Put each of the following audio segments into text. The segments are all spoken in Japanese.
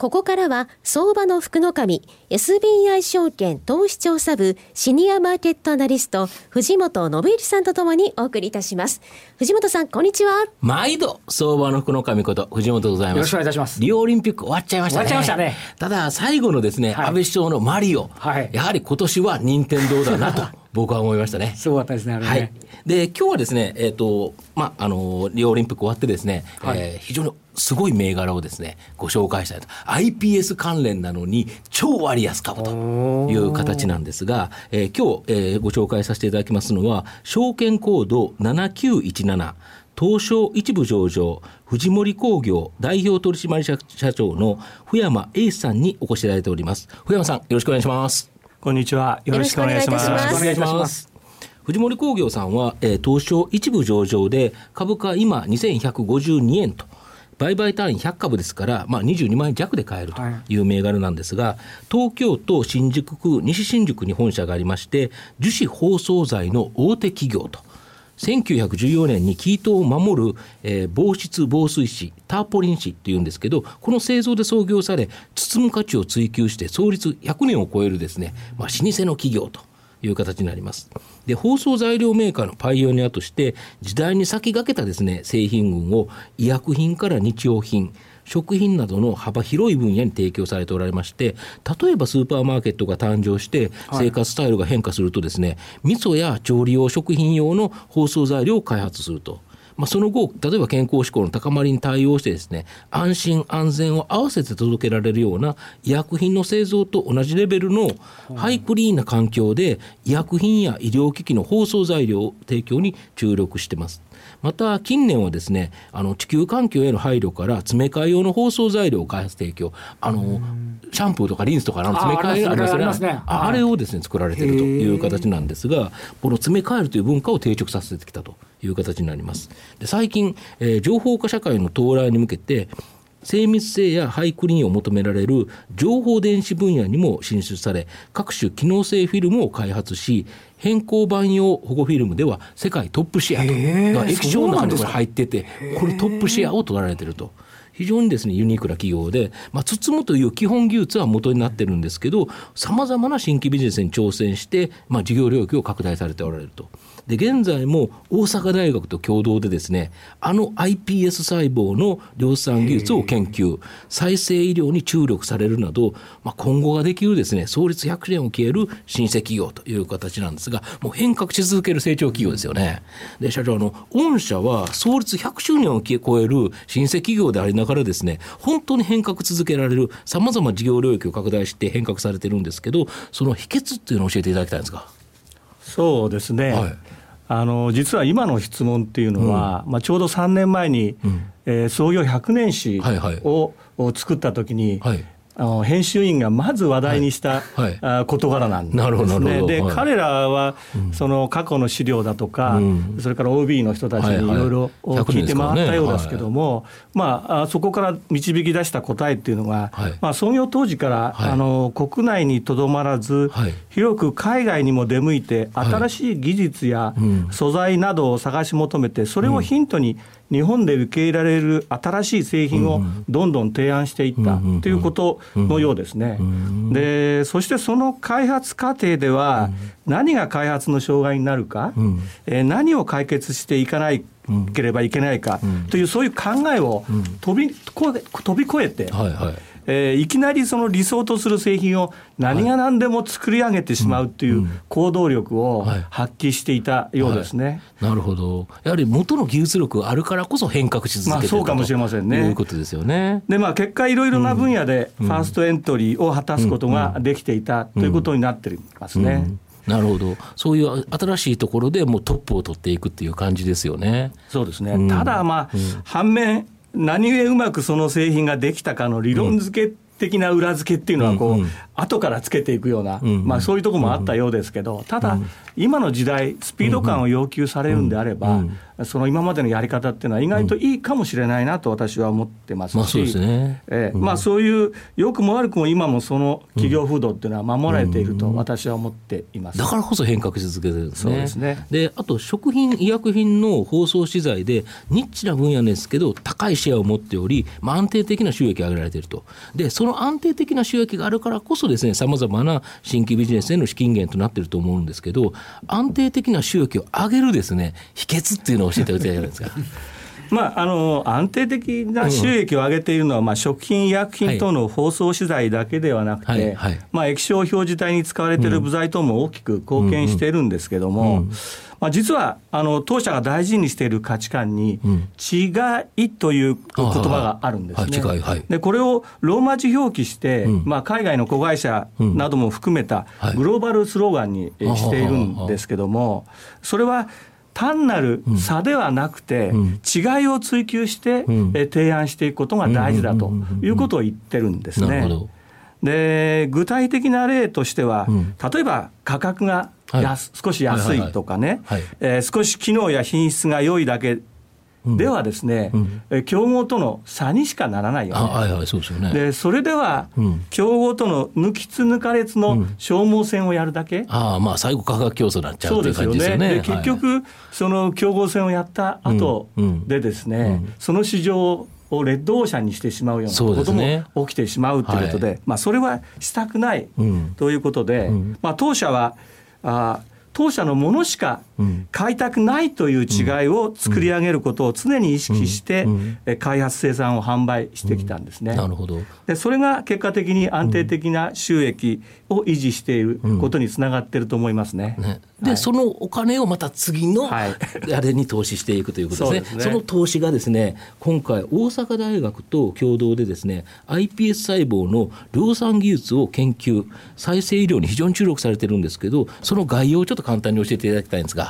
ここからは相場の福の神 SBI 証券投資調査部シニアマーケットアナリスト藤本信之さんとともにお送りいたします。藤本さんこんにちは。毎度相場の福の神こと藤本でございます。よろしくお願いいたします。リオオリンピック終わっちゃいましたね。終わっちゃいましたね。ただ最後のですね、はい、安倍首相のマリオ、はい、やはり今年は任天堂だなと僕は思いましたね。すごかったですね、ね。はい。で、今日はですね、えっ、ー、と、まあ、あの、リオオリンピック終わってですね、はい、えー、非常にすごい銘柄をですね、ご紹介したいと。79関連なのに超割安株という形なんですが、えー、今日、えー、ご紹介させていただきますのは、証券コード7917、東証一部上場、藤森工業代表取締役社長の福山英さんにお越しいただいております。福山さん、よろしくお願いします。こんにちは。よろしくお願いします。よろしくお願いします。藤森工業さんは、えー、東証一部上場で株価今2152円と。売買単位100株ですから、まあ、22万円弱で買えるとい。う銘柄なんですが、はい、東京都新宿区西新宿に本社がありまして樹脂包装材の大手企業と1914年に生糸を守る、えー、防湿防水紙ターポリン紙っていうんですけどこの製造で創業され包む価値を追求して創立100年を超えるですね、まあ、老舗の企業という形になります。で包装材料メーカーのパイオニアとして時代に先駆けたですね製品群を医薬品から日用品食品などの幅広い分野に提供されておられまして例えばスーパーマーケットが誕生して生活スタイルが変化するとですね、はい、味噌や調理用食品用の包装材料を開発すると。まあ、その後、例えば健康志向の高まりに対応してですね、安心安全を合わせて届けられるような医薬品の製造と同じレベルのハイクリーンな環境で医薬品や医療機器の包装材料提供に注力してます。また近年はですねあの地球環境への配慮から詰め替え用の包装材料を開発提供。あのシャンプーとかリンスとかの詰め替えありますねあれをですね作られているという形なんですがこの詰め替えるという文化を定着させてきたという形になりますで最近、えー、情報化社会の到来に向けて精密性やハイクリーンを求められる情報電子分野にも進出され各種機能性フィルムを開発し変更版用保護フィルムでは世界トップシェアと液晶の中にこれ入っててこれトップシェアを取られてると。非常にですねユニークな企業で、まあ、包むという基本技術は元になってるんですけどさまざまな新規ビジネスに挑戦して、まあ、事業領域を拡大されておられると。で現在も大阪大学と共同でですねあの iPS 細胞の量産技術を研究再生医療に注力されるなど、まあ、今後ができるですね創立100年を消える新生企業という形なんですがもう変革し続ける成長企業ですよね。で社長あの御社は創立100周年を超える新生企業でありながらですね本当に変革続けられるさまざま事業領域を拡大して変革されてるんですけどその秘訣っていうのを教えていただきたいんですか。そうですね、はい、あの実は今の質問っていうのは、うん、まあ、ちょうど3年前に、うん、えー、創業100年史を、はいはい、作った時に、はい、あの編集員がまず話題にした、はい。はい、事柄なんですね。で、はい、彼らは、その過去の資料だとか、うん、それから OB の人たちにいろい。ろ聞いて回ったようですけども、まあ、そこから導き出した答えっていうのが、まあ、創業当時から、あの国内にとどまらず、広く海外にも出向いて、新しい技術や素材などを探し求めて、それをヒントに、日本で受け入れられる新しい製品をどんどん提案していったということのようですね。でそしてその開発過程では何が開発の障害になるか、え何を解決していかないければいけないかというそういう考えを飛び飛び越えて、はいはいえー、いきなりその理想とする製品を何が何でも作り上げてしまうという行動力を発揮していたようですね、はい。はいなるほど。やはり元の技術力があるからこそ変革し続けてそうかもしれませんね。いうことですよね。でまあ結果いろいろな分野でファーストエントリーを果たすことができていたということになっていますね。なるほど、そういう新しいところでもうトップを取っていくっていう感じですよね。そうですね、ただ、まあ、反面、何故うまくその製品ができたかの理論付けっ的な裏付けっていうのはこう、後からつけていくような、まあ、そういうところもあったようですけど、ただ、今の時代、スピード感を要求されるんであれば、その今までのやり方っていうのは、意外といいかもしれないなと私は思ってますし、まあ、そういう良くも悪くも今もその企業風土っていうのは守られていると私は思っています、だからこそ変革し続けてるんですね。そうですね。であと食品医薬品の包装資材でニッチな分野ですけど高いシェアを持っており、まあ、安定的な収益が上げられていると。でその安定的な収益があるからこそですねさまざまな新規ビジネスへの資金源となっていると思うんですけど安定的な収益を上げるですね秘訣っていうのを教えていただきたいじゃないですか？まあ、あの安定的な収益を上げているのは、まあ、食品、医薬品等の包装資材だけではなくて、まあ、液晶表示体に使われている部材等も大きく貢献しているんですけれども、まあ、実はあの当社が大事にしている価値観に、違いという言葉があるんですね。でこれをローマ字表記して、まあ、海外の子会社なども含めたグローバルスローガンにしているんですけども、それは単なる差ではなくて、違いを追求して、提案していくことが大事だということを言ってるんですね。で具体的な例としては、例えば価格がはい、少し安いとかね、え少し機能や品質が良いだけではですね、うん、競合との差にしかならないよね。はいはい、そうですよね。でそれでは、うん、競合との抜きつ抜かれつの消耗戦をやるだけ、うん、ああまあ最後価格競争になっちゃうっていう感じですよね。で結局、はい、その競合戦をやった後でですね、その市場をレッドオーシャンにしてしまうようなことも起きてしまうということで、はい、まあ、それはしたくないということで、まあ、当社はあ当社のものしか買いたくないという違いを作り上げることを常に意識して開発生産を販売してきたんですね。なるほどでそれが結果的に安定的な収益を維持していることにつながっていると思いますね。ねで、はい、そのお金をまた次のあれに投資していくということですね。そ、ね、の投資がですね今回大阪大学と共同でですね iPS 細胞の量産技術を研究再生医療に非常に注力されてるんですけどその概要をちょっと簡単に教えていただきたいんですが。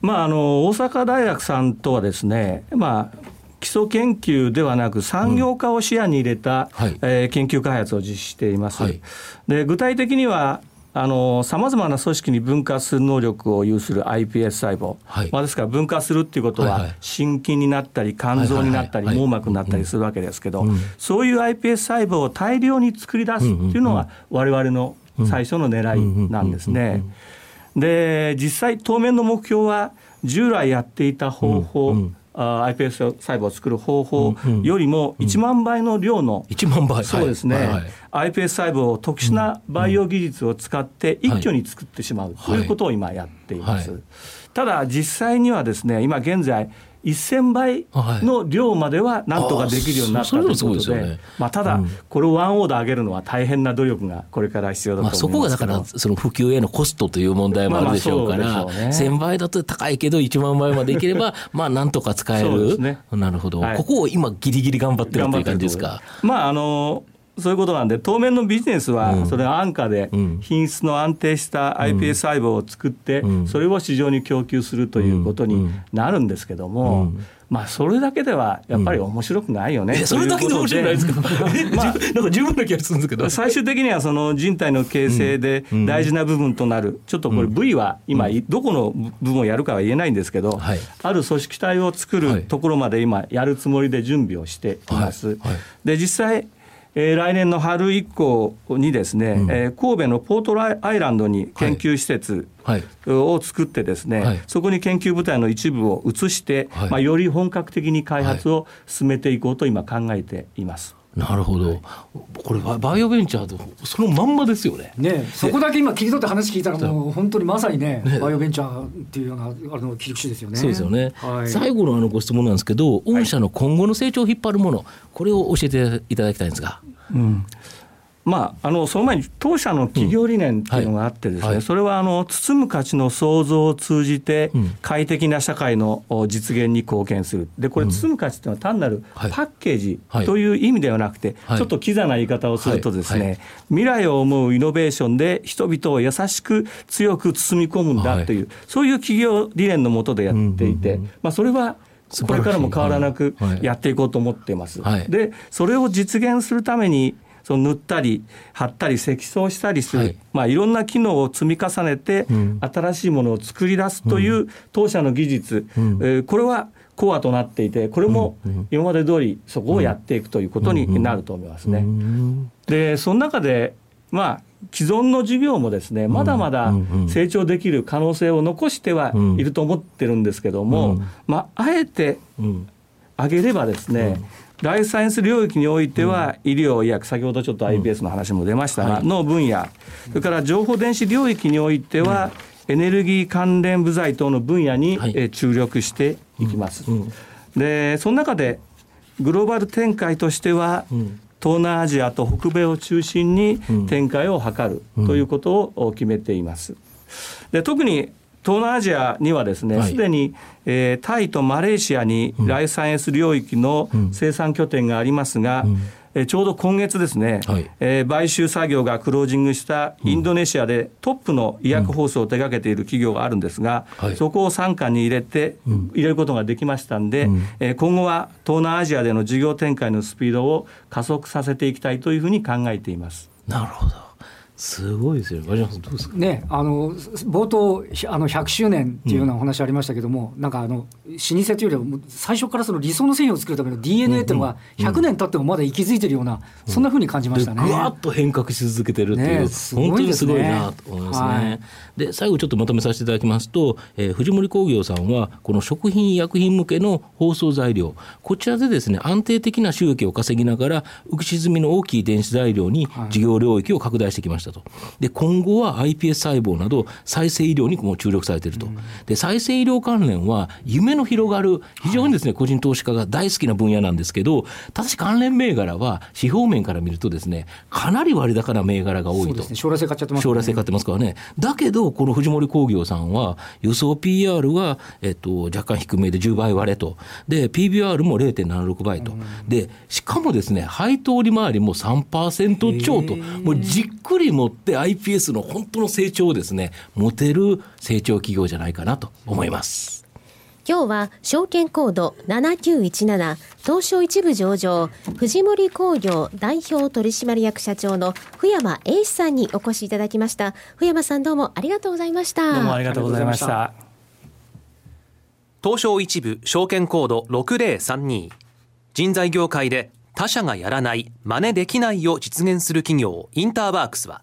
まあ、あの大阪大学さんとはですね、まあ、基礎研究ではなく産業化を視野に入れた、うん。はい、えー、研究開発を実施しています。はい、で具体的にはさまざまな組織に分化する能力を有する iPS 細胞、はい、まあ、ですから分化するっていうことは、心筋になったり肝臓になったり、網膜になったりするわけですけど、そういう iPS 細胞を大量に作り出すっていうのが我々の最初の狙いなんですね。で実際当面の目標は従来やっていた方法、うんうん。iPS 細胞を作る方法よりも1万倍の量の、うん、1万倍。そうですね、はいはい、iPS 細胞を特殊な培養技術を使って一挙に作ってしまうということを今やっています。はい、ただ実際にはですね今現在1000倍の量まではなんとかできるようになったということで、まあ、ただ、これをワンオーダー上げるのは大変な努力がこれから必要だと思いますそこがだから、その普及へのコストという問題もあるでしょうから、まあまあね、1000倍だと高いけど、1万倍までいければ、まあなんとか使える、ね、なるほど、はい、ここを今、ぎりぎり頑張ってるという感じですか？まああのそういうことなんで当面のビジネスはそれは安価で品質の安定した iPS 細胞を作ってそれを市場に供給するということになるんですけどもまあそれだけではやっぱり面白くないよね、うん、それだけで。面白くないですか、まあ、なんか十分な気がするんですけど。最終的にはその人体の形成で大事な部分となる、ちょっとこれ部位は今どこの部分をやるかは言えないんですけど、ある組織体を作るところまで今やるつもりで準備をしています。で実際えー、来年の春以降にですね、うん、えー、神戸のポートアイランドに研究施設を作ってですね、はい、そこに研究部隊の一部を移して、はい、まあ、より本格的に開発を進めていこうと今考えています。なるほど、これバイオベンチャーとそのまんまですよね。ねそこだけ今切り取って話聞いたらもう本当にまさにね、ねバイオベンチャーっていうようなあの切り口ですよね。そうですよね。はい、最後のあのご質問なんですけど、御社の今後の成長を引っ張るもの、これを教えていただきたいんですが。うんまあ、あのその前に当社の企業理念っていうのがあってですね、うんはい、それはあの包む価値の創造を通じて快適な社会の実現に貢献する。でこれ包む価値っていうのは単なるパッケージという意味ではなくて、ちょっとキザな言い方をするとですね、未来を思うイノベーションで人々を優しく強く包み込むんだという、そういう企業理念のもとでやっていて、まあ、それはこれからも変わらなくやっていこうと思っています。でそれを実現するためにその塗ったり貼ったり積層したりする、はい、まあ、いろんな機能を積み重ねて、新しいものを作り出すという当社の技術、うん、えー、これはコアとなっていてこれも今まで通りそこをやっていくということになると思いますね。でその中でまあ既存の事業もですねまだまだ成長できる可能性を残してはいると思ってるんですけども、まあ、あえて挙げればですね、ライフサイエンス領域においては、医療、医薬、先ほどちょっと iPS の話も出ましたが、の分野、それから情報電子領域においては、エネルギー関連部材等の分野に、え注力していきます。でその中でグローバル展開としては、東南アジアと北米を中心に展開を図るということを決めています。で特に東南アジアにはですねすで、はい、に、えー、タイとマレーシアにライフサイエンス領域の生産拠点がありますが、うん。えちょうど今月ですね、はい、えー、買収作業がクロージングしたインドネシアでトップの医薬放送を手掛けている企業があるんですが、うんはい、そこを傘下に入れて、入れることができましたんで、うん、えー、今後は東南アジアでの事業展開のスピードを加速させていきたいというふうに考えています。なるほどすごいですよ、和島さん、どうですか？ね、あの冒頭、あの100周年っていうようなお話ありましたけども、うん、なんかあの老舗というよりは、最初からその理想の繊維を作るための DNA っていうのが、100年経ってもまだ息づいてるような、うん、そんなふうに感じましたね。ぐわっと変革し続けてるっていう、ね、本当にすごいなと思いますね。はい、で最後、ちょっとまとめさせていただきますと、えー、藤森工業さんは、この食品医薬品向けの包装材料、こちらでですね安定的な収益を稼ぎながら、浮き沈みの大きい電子材料に事業領域を拡大してきましたと。で今後は iPS 細胞など再生医療にも注力されていると、で再生医療関連は夢の広がる非常にですね、個人投資家が大好きな分野なんですけどただし関連銘柄は指標面から見るとですねかなり割高な銘柄が多いと、将来性買っちゃってます、ね、将来性買ってますからね。だけどこの藤森工業さんは予想 PR は、えっと、若干低めで10倍割れと。で PBR も0.76倍と、でしかもですね配当利回りも3%超と。もうじっくり持って iPS の本当の成長をですね、持てる成長企業じゃないかなと思います。今日は証券コード7917東証一部上場藤森工業代表取締役社長の福山英史さんにお越しいただきました。福山さんどうもありがとうございました。どうもありがとうございました。東証一部証券コード6032人材業界で他社がやらない真似できないを実現する企業インターワークスは